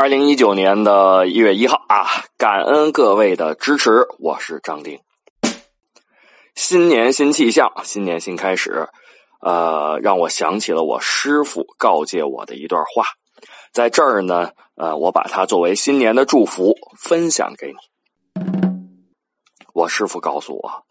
二零一九年的一月一号啊，感恩各位的支持，我是张丁。新年新气象，新年新开始，呃，让我想起了我师傅告诫我的一段话，在这儿呢，呃，我把它作为新年的祝福分享给你。我师傅告诉我，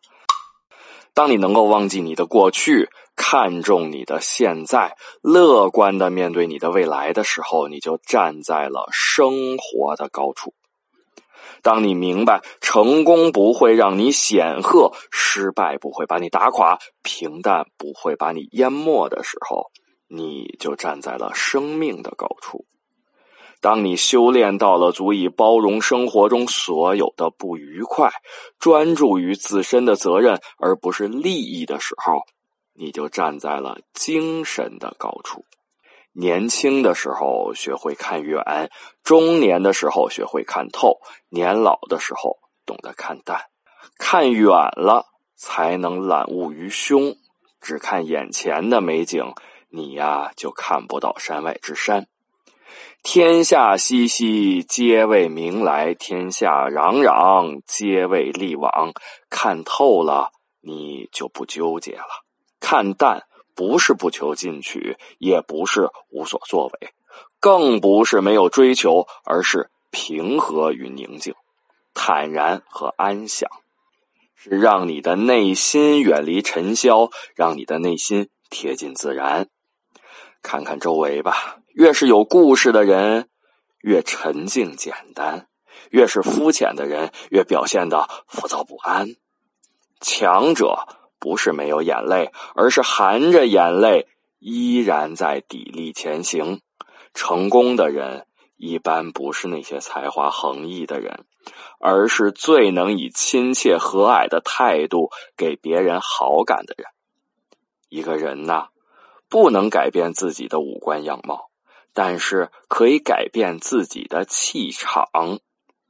当你能够忘记你的过去。看重你的现在，乐观的面对你的未来的时候，你就站在了生活的高处。当你明白成功不会让你显赫，失败不会把你打垮，平淡不会把你淹没的时候，你就站在了生命的高处。当你修炼到了足以包容生活中所有的不愉快，专注于自身的责任而不是利益的时候。你就站在了精神的高处。年轻的时候学会看远，中年的时候学会看透，年老的时候懂得看淡。看远了，才能览物于胸；只看眼前的美景，你呀就看不到山外之山。天下熙熙，皆为名来；天下攘攘，皆为利往。看透了，你就不纠结了。看淡不是不求进取，也不是无所作为，更不是没有追求，而是平和与宁静，坦然和安详，是让你的内心远离尘嚣，让你的内心贴近自然。看看周围吧，越是有故事的人，越沉静简单；越是肤浅的人，越表现的浮躁不安。强者。不是没有眼泪，而是含着眼泪依然在砥砺前行。成功的人一般不是那些才华横溢的人，而是最能以亲切和蔼的态度给别人好感的人。一个人呐，不能改变自己的五官样貌，但是可以改变自己的气场。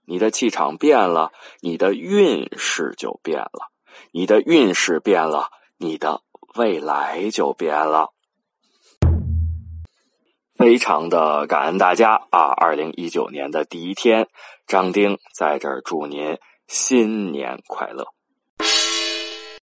你的气场变了，你的运势就变了。你的运势变了，你的未来就变了。非常的感恩大家啊！二零一九年的第一天，张丁在这儿祝您新年快乐。